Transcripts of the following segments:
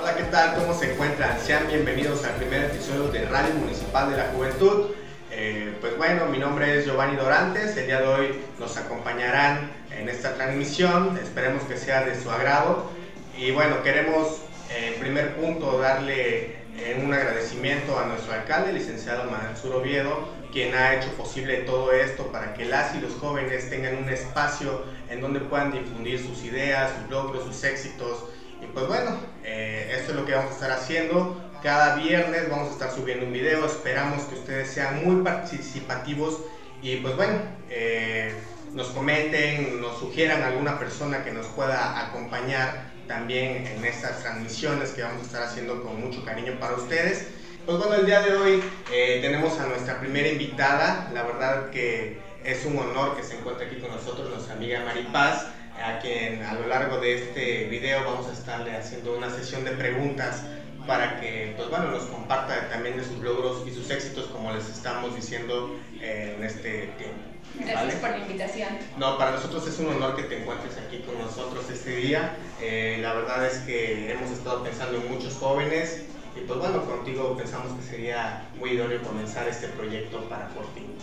Hola, ¿qué tal? ¿Cómo se encuentran? Sean bienvenidos al primer episodio de Radio Municipal de la Juventud. Eh, pues bueno, mi nombre es Giovanni Dorantes. El día de hoy nos acompañarán en esta transmisión. Esperemos que sea de su agrado. Y bueno, queremos en primer punto darle eh, un agradecimiento a nuestro alcalde, licenciado Mansur Oviedo, quien ha hecho posible todo esto para que las y los jóvenes tengan un espacio en donde puedan difundir sus ideas, sus logros, sus éxitos. Pues bueno, eh, esto es lo que vamos a estar haciendo. Cada viernes vamos a estar subiendo un video. Esperamos que ustedes sean muy participativos y pues bueno, eh, nos comenten, nos sugieran alguna persona que nos pueda acompañar también en estas transmisiones que vamos a estar haciendo con mucho cariño para ustedes. Pues bueno, el día de hoy eh, tenemos a nuestra primera invitada, la verdad que es un honor que se encuentre aquí con nosotros nuestra amiga Maripaz, a quien a lo largo de este video vamos a estarle haciendo una sesión de preguntas para que pues bueno, nos comparta también de sus logros y sus éxitos como les estamos diciendo eh, en este tiempo. Gracias por la invitación. No, para nosotros es un honor que te encuentres aquí con nosotros este día. Eh, la verdad es que hemos estado pensando en muchos jóvenes y pues bueno, contigo pensamos que sería muy idóneo comenzar este proyecto para Fortín.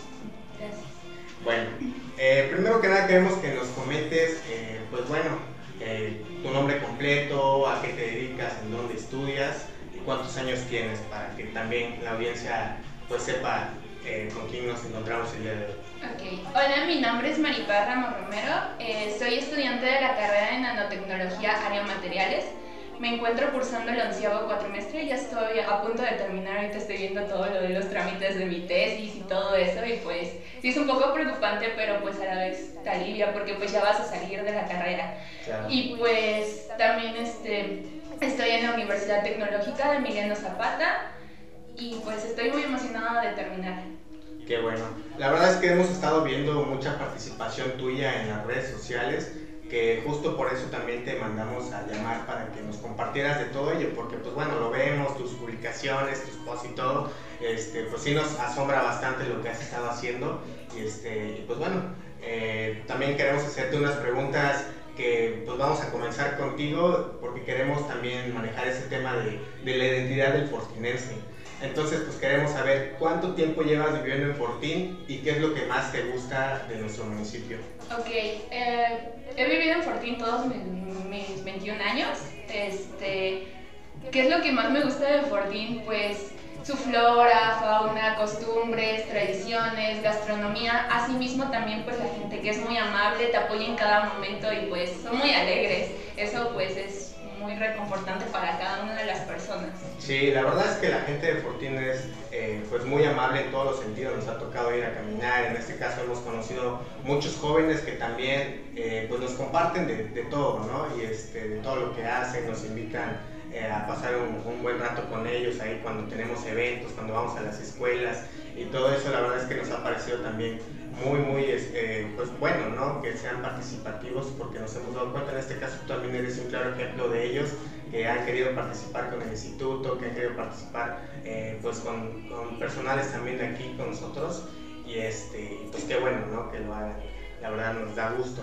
Gracias. Bueno, eh, primero que nada queremos que nos comentes, eh, pues bueno, tu nombre completo, a qué te dedicas, en dónde estudias y cuántos años tienes para que también la audiencia pues sepa con quién nos encontramos el día de hoy. Okay. Hola, mi nombre es Maripaz Ramos Romero. Eh, soy estudiante de la carrera de nanotecnología área materiales. Me encuentro cursando el onceavo cuatrimestre, ya estoy a punto de terminar, ahorita estoy viendo todo lo de los trámites de mi tesis y todo eso y pues sí es un poco preocupante, pero pues a la vez te alivia porque pues ya vas a salir de la carrera. Y pues también este, estoy en la Universidad Tecnológica de Emiliano Zapata y pues estoy muy emocionada de terminar. Qué bueno. La verdad es que hemos estado viendo mucha participación tuya en las redes sociales, que justo por eso también te mandamos a llamar para que nos compartieras de todo ello, porque pues bueno, lo vemos, tus publicaciones, tus posts y todo, este, pues sí nos asombra bastante lo que has estado haciendo. Y este, pues bueno, eh, también queremos hacerte unas preguntas que pues vamos a comenzar contigo, porque queremos también manejar ese tema de, de la identidad del fortinense. Entonces, pues queremos saber cuánto tiempo llevas viviendo en Fortín y qué es lo que más te gusta de nuestro municipio. Ok, eh, he vivido en Fortín todos mis, 21 años. Este, ¿Qué es lo que más me gusta de Fortín? Pues su flora, fauna, costumbres, tradiciones, gastronomía, asimismo también pues la gente que es muy amable, te apoya en cada momento y pues son muy alegres. Eso pues es muy reconfortante para cada una de las personas. Sí, la verdad es que la gente de Fortín es eh, pues muy amable en todos los sentidos, nos ha tocado ir a caminar, en este caso hemos conocido muchos jóvenes que también eh, pues nos comparten de, de, todo, ¿no? Y este, de todo lo que hacen, nos invitan eh, a pasar un, un, buen rato con ellos ahí cuando tenemos eventos, cuando vamos a las escuelas y todo eso la verdad es que nos ha parecido también muy, muy este, pues bueno, ¿no? Que sean participativos porque nos hemos dado cuenta, en este caso también eres un claro ejemplo de ellos que han querido participar con el instituto, que han querido participar eh, pues con, con, personales también aquí con nosotros y este, pues qué bueno, ¿no? Que lo hagan, la verdad nos da gusto.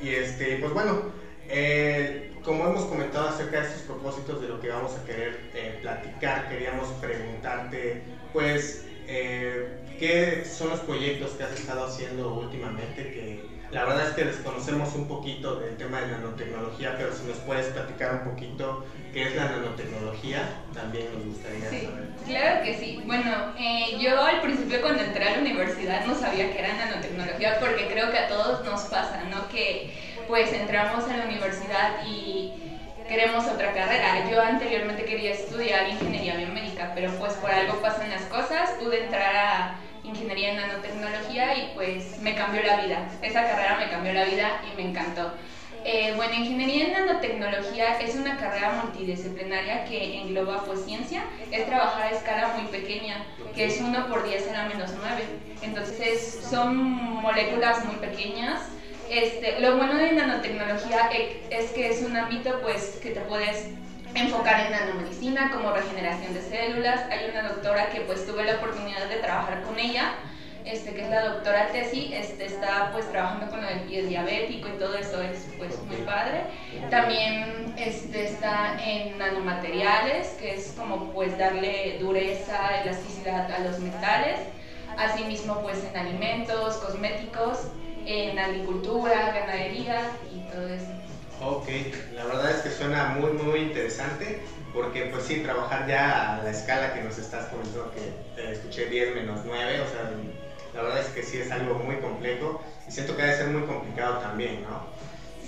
Y este, pues bueno, eh, como hemos comentado acerca de estos propósitos de lo que vamos a querer eh, platicar, queríamos preguntarte, pues, eh, ¿qué son los proyectos que has estado haciendo últimamente? Que la verdad es que desconocemos un poquito del tema de nanotecnología, pero si nos puedes platicar un poquito qué es la nanotecnología, también nos gustaría sí, saber. Claro que sí. Bueno, eh, yo al principio cuando entré a la universidad no sabía que era nanotecnología porque creo que a todos nos pasa, ¿no? Que pues entramos a la universidad y queremos otra carrera. Yo anteriormente quería estudiar ingeniería biomédica, pero pues por algo pasan las cosas, pude entrar a ingeniería en nanotecnología y pues me cambió la vida. Esa carrera me cambió la vida y me encantó. Eh, bueno, ingeniería en nanotecnología es una carrera multidisciplinaria que engloba pues ciencia, es trabajar a escala muy pequeña, que es 1 por 10 a la menos 9. Entonces son moléculas muy pequeñas este, lo bueno de nanotecnología es que es un ámbito pues, que te puedes enfocar en nanomedicina como regeneración de células. Hay una doctora que pues tuve la oportunidad de trabajar con ella este, que es la doctora Tesi, este, está pues trabajando con el pie diabético y todo eso es pues muy padre. También este, está en nanomateriales, que es como pues darle dureza, elasticidad a los metales. Asimismo pues en alimentos, cosméticos, en agricultura, ganadería y todo eso. Ok, la verdad es que suena muy muy interesante porque pues sí, trabajar ya a la escala que nos estás comentando, que eh, escuché 10 menos 9, o sea, la verdad es que sí es algo muy complejo y siento que debe ser muy complicado también, ¿no?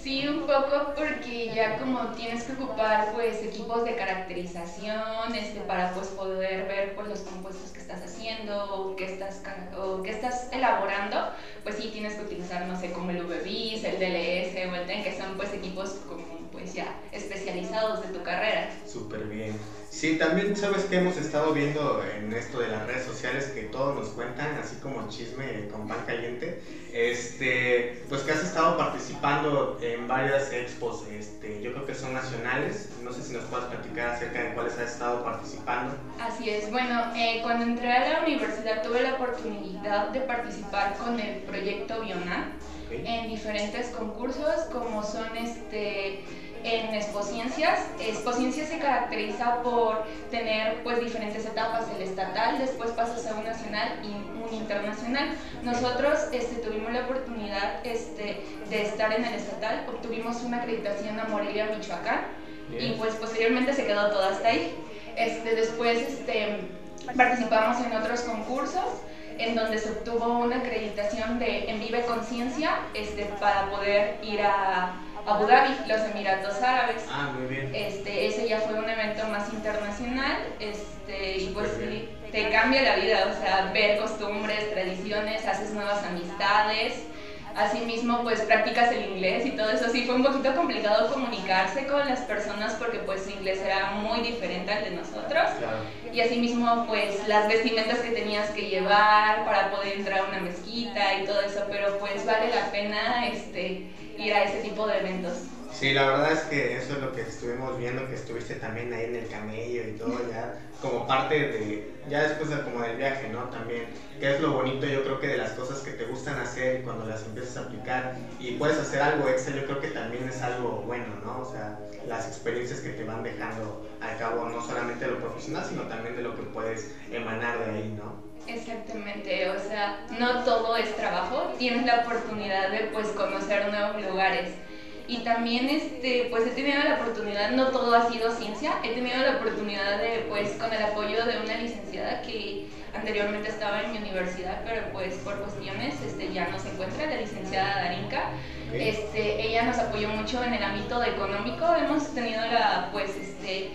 Sí, un poco porque ya como tienes que ocupar pues equipos de caracterización este, para pues poder ver pues los compuestos que estás haciendo o que estás, o que estás elaborando, pues sí tienes que utilizar, no sé, como el VBIS, el DLS o el TEN, que son pues equipos como pues ya especializados de tu carrera. Súper bien. Sí, también sabes que hemos estado viendo en esto de las redes sociales que todos nos cuentan, así como chisme con pan caliente, este, pues que has estado participando en varias expos, este, yo creo que son nacionales, no sé si nos puedes platicar acerca de cuáles has estado participando. Así es, bueno, eh, cuando entré a la universidad tuve la oportunidad de participar con el proyecto Biona en diferentes concursos como son este en Expociencias. Expociencias se caracteriza por tener pues diferentes etapas, el estatal, después pasas a un nacional y un internacional. Nosotros este, tuvimos la oportunidad este, de estar en el estatal, obtuvimos una acreditación a Morelia, Michoacán, y pues posteriormente se quedó todo hasta ahí. Este, después este, participamos en otros concursos en donde se obtuvo una acreditación de En Vive Conciencia este, para poder ir a Abu Dhabi, los Emiratos Árabes. Ah, muy bien. Este, ese ya fue un evento más internacional este, y pues te cambia la vida, o sea, ver costumbres, tradiciones, haces nuevas amistades. Asimismo, pues practicas el inglés y todo eso. Sí, fue un poquito complicado comunicarse con las personas porque pues su inglés era muy diferente al de nosotros. Claro. Y asimismo, pues las vestimentas que tenías que llevar para poder entrar a una mezquita y todo eso. Pero pues vale la pena este, ir a ese tipo de eventos. Sí, la verdad es que eso es lo que estuvimos viendo, que estuviste también ahí en el camello y todo, ya como parte de, ya después de como del viaje, ¿no? También, que es lo bonito yo creo que de las cosas que te gustan hacer y cuando las empiezas a aplicar y puedes hacer algo extra, yo creo que también es algo bueno, ¿no? O sea, las experiencias que te van dejando al cabo, no solamente de lo profesional, sino también de lo que puedes emanar de ahí, ¿no? Exactamente, o sea, no todo es trabajo, tienes la oportunidad de pues conocer nuevos lugares. Y también este, pues he tenido la oportunidad, no todo ha sido ciencia, he tenido la oportunidad de pues con el apoyo de una licenciada que anteriormente estaba en mi universidad, pero pues por cuestiones este, ya no se encuentra, la licenciada Darinka. Este, ella nos apoyó mucho en el ámbito económico, hemos tenido la pues este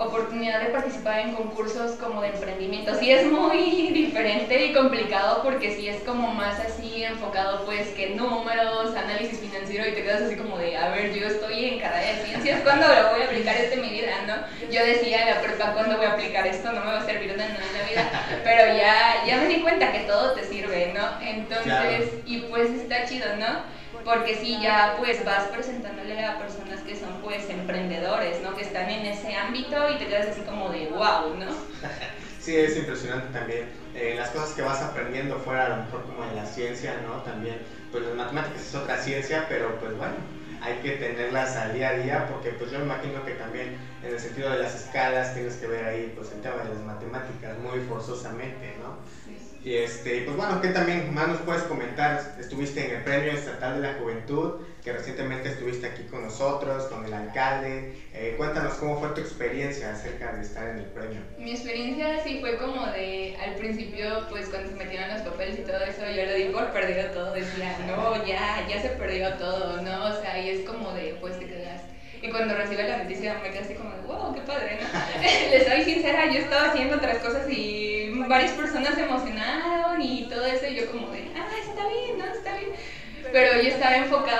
oportunidad de participar en concursos como de emprendimiento. Sí es muy diferente y complicado porque sí es como más así enfocado pues que números, análisis financiero y te quedas así como de, a ver, yo estoy en carrera de ciencias, ¿cuándo lo voy a aplicar esto en mi vida? ¿no? Yo decía en la prepa, ¿cuándo voy a aplicar esto? No me va a servir de nada en la vida, pero ya, ya me di cuenta que todo te sirve, ¿no? Entonces, y pues está chido, ¿no? porque si ya pues vas presentándole a personas que son pues emprendedores, ¿no? Que están en ese ámbito y te quedas así como de wow, ¿no? sí, es impresionante también. Eh, las cosas que vas aprendiendo fuera a lo mejor como en la ciencia, ¿no? También, pues las matemáticas es otra ciencia, pero pues bueno, hay que tenerlas al día a día porque pues yo me imagino que también en el sentido de las escalas tienes que ver ahí pues el tema de las matemáticas muy forzosamente, ¿no? Y este, pues bueno, ¿qué también más nos puedes comentar? Estuviste en el Premio Estatal de la Juventud, que recientemente estuviste aquí con nosotros, con el alcalde. Eh, cuéntanos cómo fue tu experiencia acerca de estar en el premio. Mi experiencia sí fue como de, al principio, pues cuando se metieron los papeles y todo eso, yo lo di por perdido todo, decía, no, ya, ya se perdió todo, ¿no? O sea, y es como de, pues te quedas y cuando recibe la noticia me quedé así como de, wow, qué padre, ¿no? Les soy sincera, yo estaba haciendo otras cosas y varias personas se emocionaron y todo eso y yo como de, ah, está bien, ¿no? Está bien. Pero yo estaba enfocada en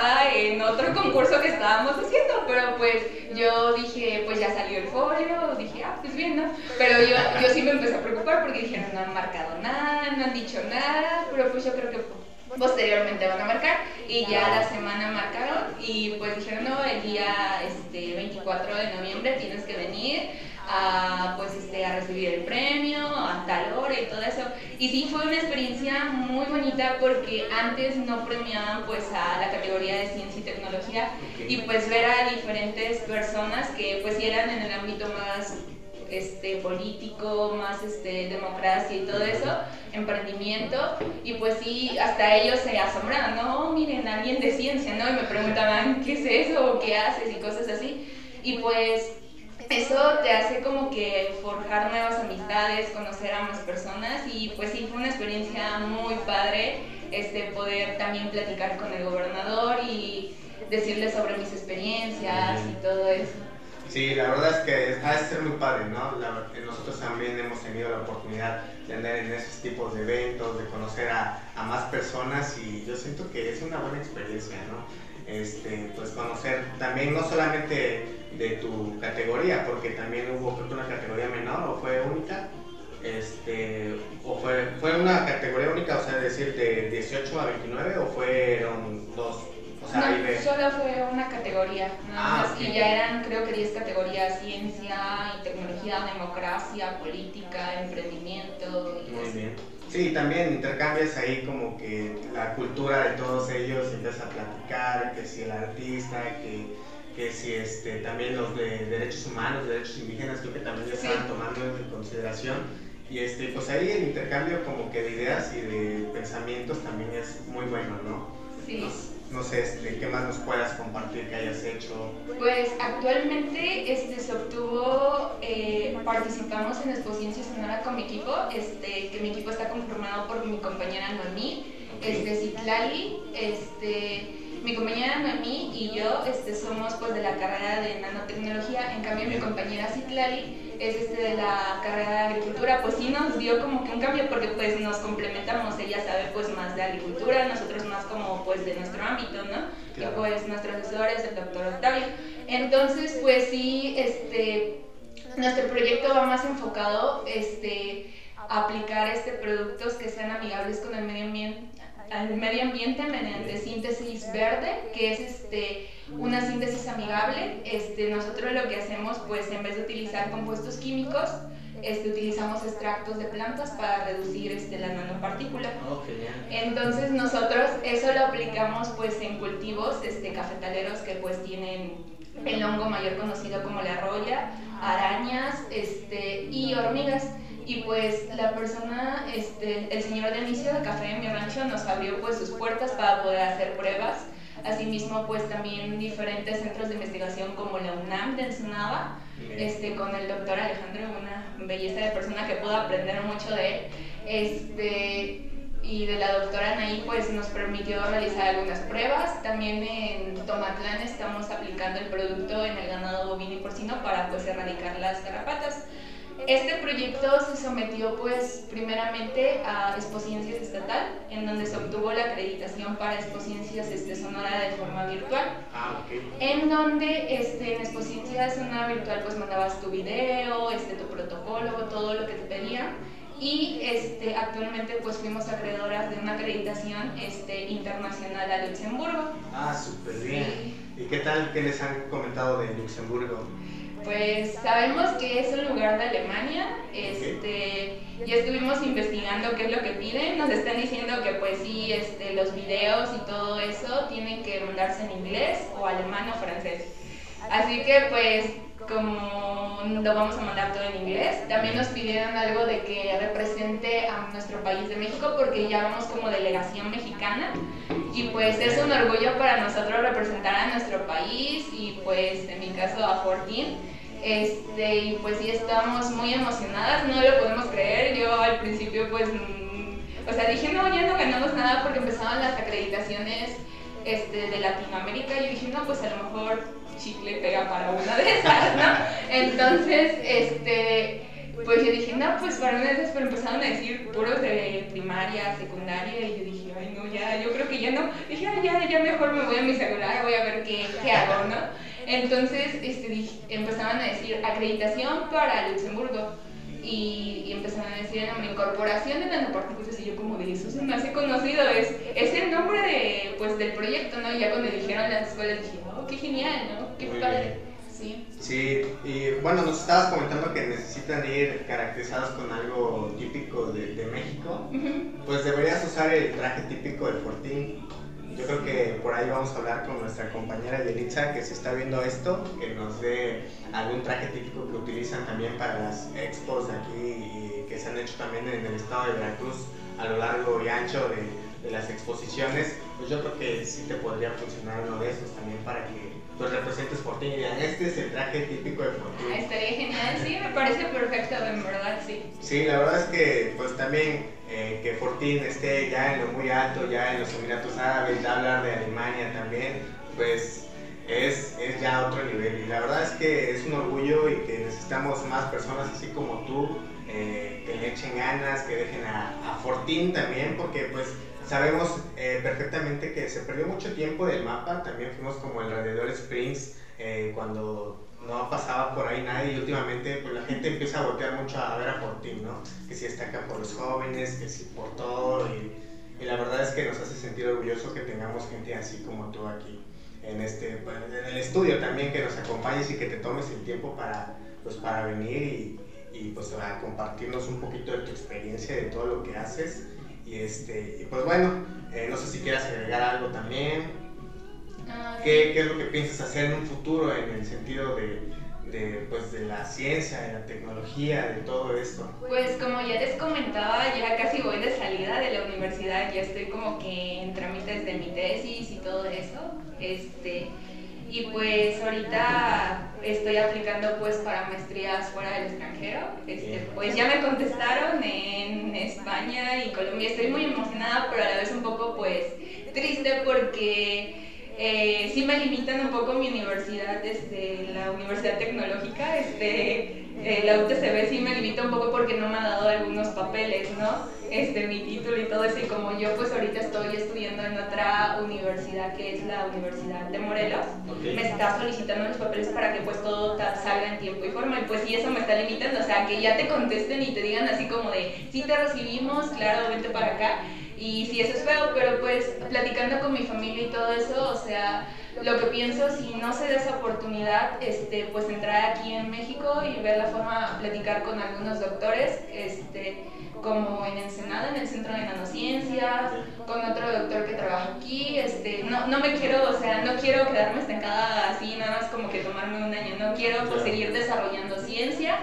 otro concurso que estábamos haciendo, pero pues yo dije, pues ya salió el folio, dije, ah, pues bien, ¿no? Pero yo, yo sí me empecé a preocupar porque dijeron, no han marcado nada, no han dicho nada, pero pues yo creo que posteriormente van a marcar y ya la semana marcaron y pues dijeron no el día este 24 de noviembre tienes que venir a pues este a recibir el premio a tal hora y todo eso Y sí, fue una experiencia muy bonita porque antes no premiaban pues a la categoría de ciencia y tecnología y pues ver a diferentes personas que pues eran en el ámbito más este, político, más este, democracia y todo eso, emprendimiento, y pues sí, hasta ellos se asombraban, no, miren, alguien de ciencia, ¿no? Y me preguntaban, ¿qué es eso? ¿Qué haces? Y cosas así. Y pues eso te hace como que forjar nuevas amistades, conocer a más personas y pues sí, fue una experiencia muy padre este, poder también platicar con el gobernador y decirle sobre mis experiencias y todo eso. Sí, la verdad es que ha de ser muy padre, ¿no? nosotros también hemos tenido la oportunidad de andar en esos tipos de eventos, de conocer a, a más personas y yo siento que es una buena experiencia, ¿no? Este, pues conocer también no solamente de tu categoría, porque también hubo creo que una categoría menor o fue única, este, o fue, fue una categoría única, o sea, decir de 18 a 29 o fueron dos no, solo fue una categoría, nada ah, más. Y ya eran, creo que 10 categorías: ciencia y tecnología, democracia, política, emprendimiento. Muy bien. Sí, también intercambias ahí como que la cultura de todos ellos, empiezas a platicar, que si el artista, que, que si este, también los de derechos humanos, derechos indígenas, creo que también ya estaban tomando en consideración. Y este, pues ahí el intercambio como que de ideas y de pensamientos también es muy bueno, ¿no? Sí. No sé, este, ¿qué más nos puedas compartir que hayas hecho? Pues actualmente este, se obtuvo, eh, participamos en Expociencia Sonora con mi equipo, este, que mi equipo está conformado por mi compañera Noemí, este, Citlali, este, mi compañera Noemí y yo este, somos pues de la carrera de nanotecnología, en cambio mi compañera Citlali es este, de la carrera de agricultura, pues sí nos dio como que un cambio porque pues nos complementamos, ella sabe pues más de agricultura, nosotros más como pues de nuestro ámbito, ¿no? Y pues nuestro asesor es el doctor Octavio. Entonces pues sí, este, nuestro proyecto va más enfocado este, a aplicar este, productos que sean amigables con el medio ambiente al medio ambiente mediante síntesis verde, que es este, una síntesis amigable. Este, nosotros lo que hacemos, pues en vez de utilizar compuestos químicos, este, utilizamos extractos de plantas para reducir este, la nanopartícula. Oh, Entonces nosotros eso lo aplicamos pues en cultivos este, cafetaleros que pues tienen el hongo mayor conocido como la roya, arañas este, y hormigas. Y pues la persona, este, el señor Denicio de Café en mi rancho nos abrió pues sus puertas para poder hacer pruebas. Asimismo pues también diferentes centros de investigación como la UNAM de Ensenada, este, con el doctor Alejandro, una belleza de persona que pudo aprender mucho de él. Este, y de la doctora Anaí pues nos permitió realizar algunas pruebas. También en Tomatlán estamos aplicando el producto en el ganado bovino y porcino para pues erradicar las garrapatas. Este proyecto se sometió pues primeramente a Expociencias Estatal, en donde se obtuvo la acreditación para Expociencias este, Sonora de forma virtual. Ah, En donde este, en Expociencias Sonora Virtual pues mandabas tu video, este, tu protocolo, todo lo que te pedían. Y este, actualmente pues fuimos acreedoras de una acreditación este, internacional a Luxemburgo. Ah, súper bien. ¿Y qué tal? ¿Qué les han comentado de Luxemburgo? Pues sabemos que es un lugar de Alemania, este, ya estuvimos investigando qué es lo que piden, nos están diciendo que pues sí, este, los videos y todo eso tienen que mandarse en inglés o alemán o francés. Así que pues como lo vamos a mandar todo en inglés, también nos pidieron algo de que represente a nuestro país de México porque ya vamos como delegación mexicana. Y pues es un orgullo para nosotros representar a nuestro país y pues en mi caso a Fortín este, y pues sí estamos muy emocionadas, no lo podemos creer. Yo al principio pues, mm, o sea, dije, no, ya no ganamos nada porque empezaban las acreditaciones este, de Latinoamérica. Y yo dije, no, pues a lo mejor chicle pega para una de esas, ¿no? Entonces, este, pues yo dije, no, pues para una de esas, pero empezaron a decir puros de primaria, secundaria, y yo dije, ay, no, ya, yo creo que ya no. Dije, ay, ya, ya mejor me voy a mi celular, voy a ver qué, qué hago, ¿no? Entonces este, empezaban a decir acreditación para Luxemburgo y, empezaron a decir mi incorporación de nanopartículas y yo como de eso se me hace conocido, es, es el nombre de, pues, del proyecto, ¿no? Y ya cuando dijeron las escuelas dije, oh, qué genial, ¿no? Qué padre. sí. Sí, y bueno, nos estabas comentando que necesitan ir caracterizados con algo típico de, de México. Pues deberías usar el traje típico del Fortín. Yo creo que por ahí vamos a hablar con nuestra compañera Yelitza, que si está viendo esto, que nos dé algún traje típico que utilizan también para las expos de aquí y que se han hecho también en el estado de Veracruz a lo largo y ancho de, las exposiciones. Pues yo creo que sí te podría funcionar uno de esos también para que pues representes Fortín y digan, este es el traje típico de Fortín. Ah, estaría genial, sí, me parece perfecto, en verdad, sí. Sí, la verdad es que pues también eh, que Fortín esté ya en lo muy alto, ya en los Emiratos Árabes, ya hablar de Alemania también, pues es, es, ya otro nivel. Y la verdad es que es un orgullo y que necesitamos más personas así como tú, eh, que le echen ganas, que dejen a, a Fortín también, porque pues sabemos eh, perfectamente que se perdió mucho tiempo del mapa, también fuimos como el Radiador Springs eh, cuando no pasaba por ahí nadie y últimamente pues la gente empieza a voltear mucho a ver a Fortín, ¿no? Que si está acá por los jóvenes, que si por todo y, y, la verdad es que nos hace sentir orgulloso que tengamos gente así como tú aquí en este pues, en el estudio también que nos acompañes y que te tomes el tiempo para pues para venir y, y pues a compartirnos un poquito de tu experiencia de todo lo que haces y, este, y pues bueno, eh, no sé si quieras agregar algo también. Ah, ¿Qué, ¿Qué, es lo que piensas hacer en un futuro en el sentido de, de, pues, de la ciencia, de la tecnología, de todo esto? Pues como ya les comentaba, ya casi voy de salida de la universidad, ya estoy como que en trámites de mi tesis y todo eso. Este, y pues ahorita estoy aplicando pues para maestrías fuera del extranjero. Este, pues ya me contestaron en España y Colombia. Estoy muy emocionada, pero a la vez un poco pues triste porque eh, sí me limitan un poco mi universidad, este, la Universidad Tecnológica. Este, eh, la UTCB sí me limita un poco porque no me ha dado algunos papeles, ¿no? Este, mi título y todo eso, y como yo pues ahorita estoy estudiando en otra universidad que es la Universidad de Morelos, me está solicitando los papeles para que pues todo salga en tiempo y forma, y pues sí, eso me está limitando, o sea, que ya te contesten y te digan así como de, sí te recibimos, claro, vente para acá, y sí, eso es feo, pero pues platicando con mi familia y todo eso, o sea, lo que pienso, si no se da esa oportunidad, este, pues entrar aquí en México y ver la forma, platicar con algunos doctores, este, como en Ensenada, en el Centro de Nanociencias, con otro doctor que trabaja aquí, este, no, no me quiero, o sea, no quiero quedarme estancada así, nada más como que tomarme un año, no quiero pues, seguir desarrollando ciencia,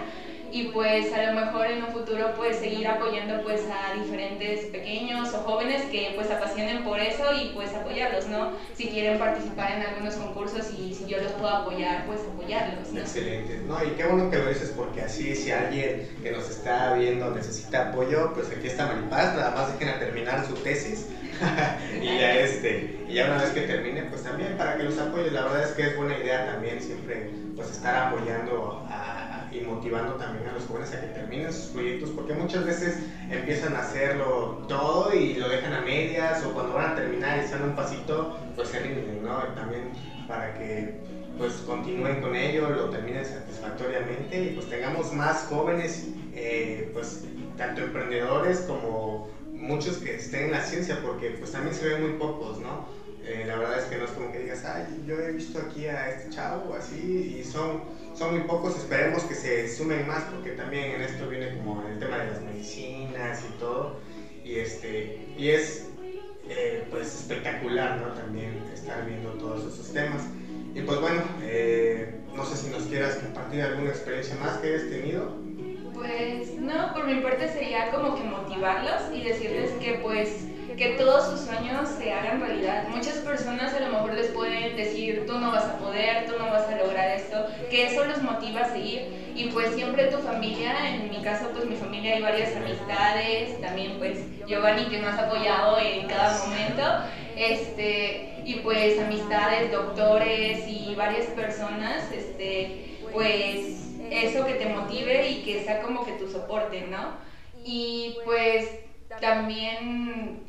y pues a lo mejor en un futuro pues seguir apoyando pues a diferentes pequeños o jóvenes que pues apasionen por eso y pues apoyarlos, ¿no? Si quieren participar en algunos concursos y si yo los puedo apoyar, pues apoyarlos. Excelente, no, y qué bueno que lo dices porque así si alguien que nos está viendo necesita apoyo, pues aquí está Maripaz, nada más dejen a terminar su tesis y ya este, y ya una vez que termine, pues también para que los apoyes, la verdad es que es buena idea también siempre pues estar apoyando a y motivando también a los jóvenes a que terminen sus proyectos, porque muchas veces empiezan a hacerlo todo y lo dejan a medias, o cuando van a terminar y están un pasito, pues se rinden, ¿no? Y también para que pues continúen con ello, lo terminen satisfactoriamente y pues tengamos más jóvenes, eh, pues tanto emprendedores como muchos que estén en la ciencia, porque pues también se ven muy pocos, ¿no? Eh, la verdad es que no es como que digas, ay, yo he visto aquí a este chavo así, y son son muy pocos, esperemos que se sumen más porque también en esto viene como el tema de las medicinas y todo y este y es eh, pues espectacular ¿no? también estar viendo todos esos temas y pues bueno eh, no sé si nos quieras compartir alguna experiencia más que hayas tenido pues no por mi parte sería como que motivarlos y decirles que pues que todos sus sueños se hagan realidad. Muchas personas a lo mejor les pueden decir, tú no vas a poder, tú no vas a lograr esto, que eso los motiva a seguir. Y pues siempre tu familia, en mi caso pues mi familia hay varias amistades, también pues Giovanni que me has apoyado en cada momento, este, y pues amistades, doctores y varias personas, este, pues eso que te motive y que sea como que tu soporte, ¿no? Y pues también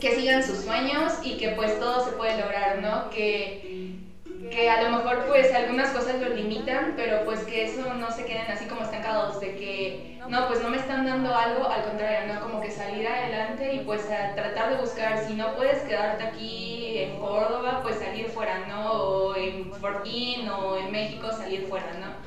que sigan sus sueños y que pues todo se puede lograr, ¿no? Que, que a lo mejor pues algunas cosas los limitan, pero pues que eso no se queden así como estancados de que, no, pues no me están dando algo, al contrario, ¿no? Como que salir adelante y pues tratar de buscar, si no puedes quedarte aquí en Córdoba, pues salir fuera, ¿no? O en Fortín o en México salir fuera, ¿no?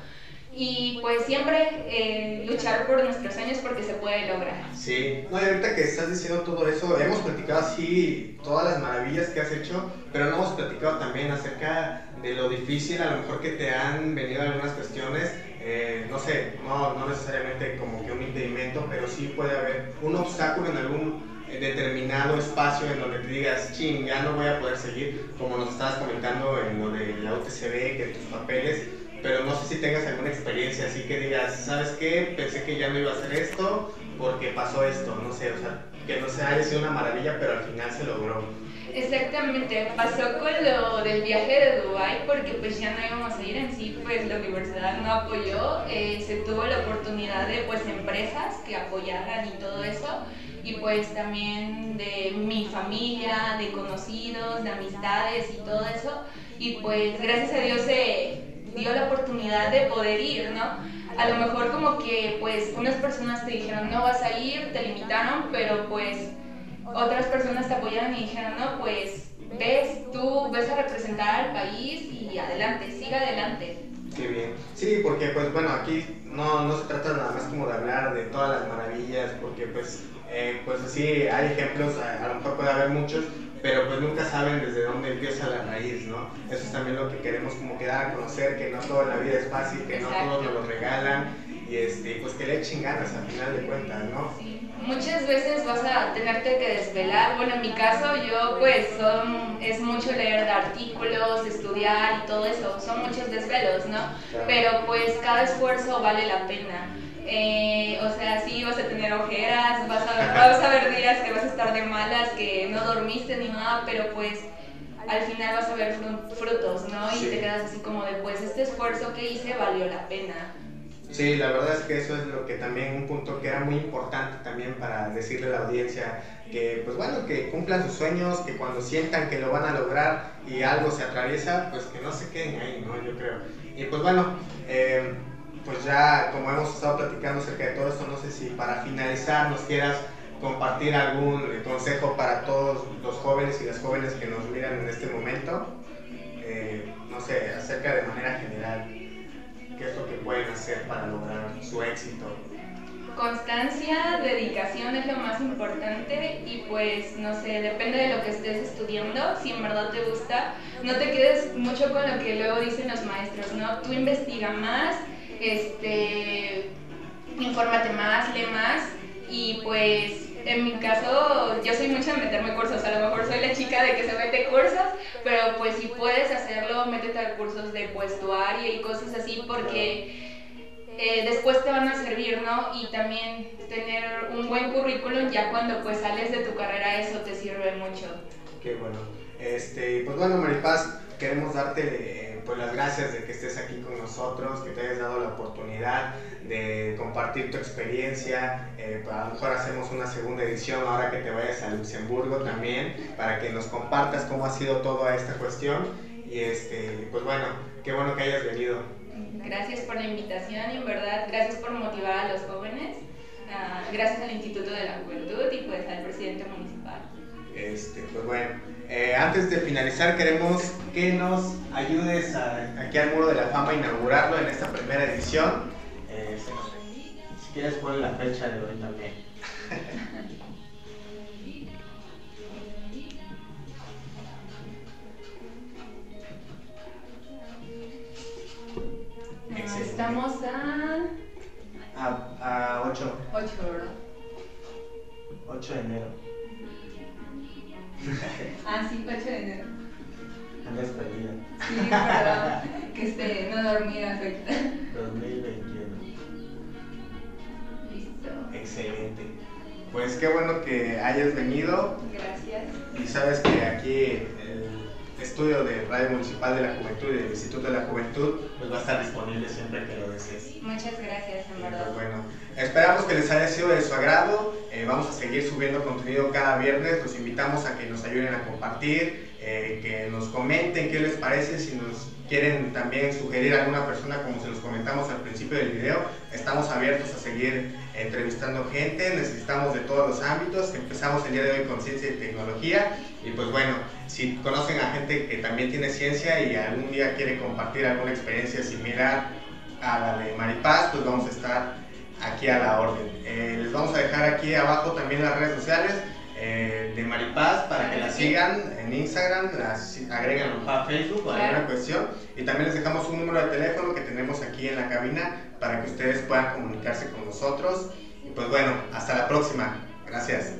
Y pues siempre eh, luchar por nuestros sueños porque se puede lograr. Sí, no, y ahorita que estás diciendo todo eso, hemos platicado así todas las maravillas que has hecho, pero no hemos platicado también acerca de lo difícil a lo mejor que te han venido algunas cuestiones, eh, no sé, no, no necesariamente como que un impedimento, pero sí puede haber un obstáculo en algún determinado espacio en donde te digas, ching, ya no voy a poder seguir, como nos estabas comentando en lo de la UTCB, que tus papeles pero no sé si tengas alguna experiencia así que digas, ¿sabes qué? Pensé que ya no iba a hacer esto porque pasó esto, no sé, o sea, que no se haya sido una maravilla, pero al final se logró. Exactamente, pasó con lo del viaje de Dubai porque pues ya no íbamos a ir en sí, pues la universidad no apoyó, eh, se tuvo la oportunidad de pues empresas que apoyaran y todo eso y pues también de mi familia, de conocidos, de amistades y todo eso y pues gracias a Dios se dio la oportunidad de poder ir, ¿no? A lo mejor como que pues unas personas te dijeron no vas a ir, te limitaron, pero pues otras personas te apoyaron y dijeron no, pues ves, tú ves a representar al país y adelante, siga adelante. Qué bien. Sí, porque pues bueno, aquí no, no se trata nada más como de hablar de todas las maravillas, porque pues, eh, pues sí, hay ejemplos, a, a lo mejor puede haber muchos, pero pues nunca saben desde dónde empieza la raíz, ¿no? Eso es también lo que queremos como que dar a conocer, que no todo en la vida es fácil, que no todos nos lo regalan y este, pues que le echen ganas al final de cuentas, ¿no? Sí. Muchas veces vas a tenerte que desvelar, bueno en mi caso yo pues son, es mucho leer de artículos, estudiar y todo eso, son muchos desvelos, ¿no? Pero pues cada esfuerzo vale la pena. Eh, o sea, sí vas a tener ojeras, vas a, vas a ver días que vas a estar de malas, que no dormiste ni nada, pero pues al final vas a ver frutos, ¿no? Y te quedas así como de, pues este esfuerzo que hice valió la pena. Sí, la verdad es que eso es lo que también, un punto que era muy importante también para decirle a la audiencia que, pues bueno, que cumplan sus sueños, que cuando sientan que lo van a lograr y algo se atraviesa, pues que no se queden ahí, ¿no? Yo creo. Y pues bueno, eh, pues ya como hemos estado platicando acerca de todo esto, no sé si para finalizar nos quieras compartir algún consejo para todos los jóvenes y las jóvenes que nos miran en este momento, eh, no sé, acerca de manera general, qué es lo que pueden hacer para lograr su éxito. Constancia, dedicación es lo más importante y pues no sé, depende de lo que estés estudiando, si en verdad te gusta, no te quedes mucho con lo que luego dicen los maestros, ¿no? Tú investiga más, este, infórmate más, lee más y pues en mi caso yo soy mucho de meterme cursos, a lo mejor soy la chica de que se mete cursos, pero pues si puedes hacerlo, métete a cursos de vestuario y cosas así porque eh, después te van a servir, ¿no? Y también tener un buen currículum ya cuando pues sales de tu carrera eso te sirve mucho. Qué bueno. Este, pues bueno, Maripaz, queremos darte eh, pues las gracias de que estés aquí con nosotros, que te hayas dado la oportunidad de compartir tu experiencia. Eh, a lo mejor hacemos una segunda edición ahora que te vayas a Luxemburgo también, para que nos compartas cómo ha sido toda esta cuestión. Y este, pues bueno, qué bueno que hayas venido. Gracias por la invitación y en verdad gracias por motivar a los jóvenes. Ah, gracias al Instituto de la Juventud y pues al presidente municipal. Este, pues bueno, eh, antes de finalizar queremos que nos ayudes aquí al Muro de la Fama a inaugurarlo en esta primera edición. Eh, si quieres poner la fecha de hoy también. Estamos a... A, 8. 8, ¿verdad? 8 de enero. Ah, sí, 8 de enero. Andas perdida. Sí, perdón. que esté no dormir afecta. 2021. Listo. Excelente. Pues qué bueno que hayas venido. Gracias. Y sabes que aquí estudio de Radio Municipal de la Juventud y del Instituto de la Juventud pues va a estar disponible siempre que lo desees. Muchas gracias, en verdad. Pues bueno, esperamos que les haya sido de su agrado. Eh, vamos a seguir subiendo contenido cada viernes. Los invitamos a que nos ayuden a compartir, eh, que nos comenten qué les parece, si nos quieren también sugerir alguna persona, como se los comentamos al principio del video, estamos abiertos a seguir entrevistando gente, necesitamos de todos los ámbitos, empezamos el día de hoy con ciencia y tecnología. Y pues bueno, si conocen a gente que también tiene ciencia y algún día quiere compartir alguna experiencia similar a la de Maripaz, pues vamos a estar aquí a la orden. Eh, les vamos a dejar aquí abajo también las redes sociales eh, de Maripaz para que la sigan en Instagram, las agreguen a Facebook o alguna cuestión. Y también les dejamos un número de teléfono que tenemos aquí en la cabina para que ustedes puedan comunicarse con nosotros. Y pues bueno, hasta la próxima. Gracias.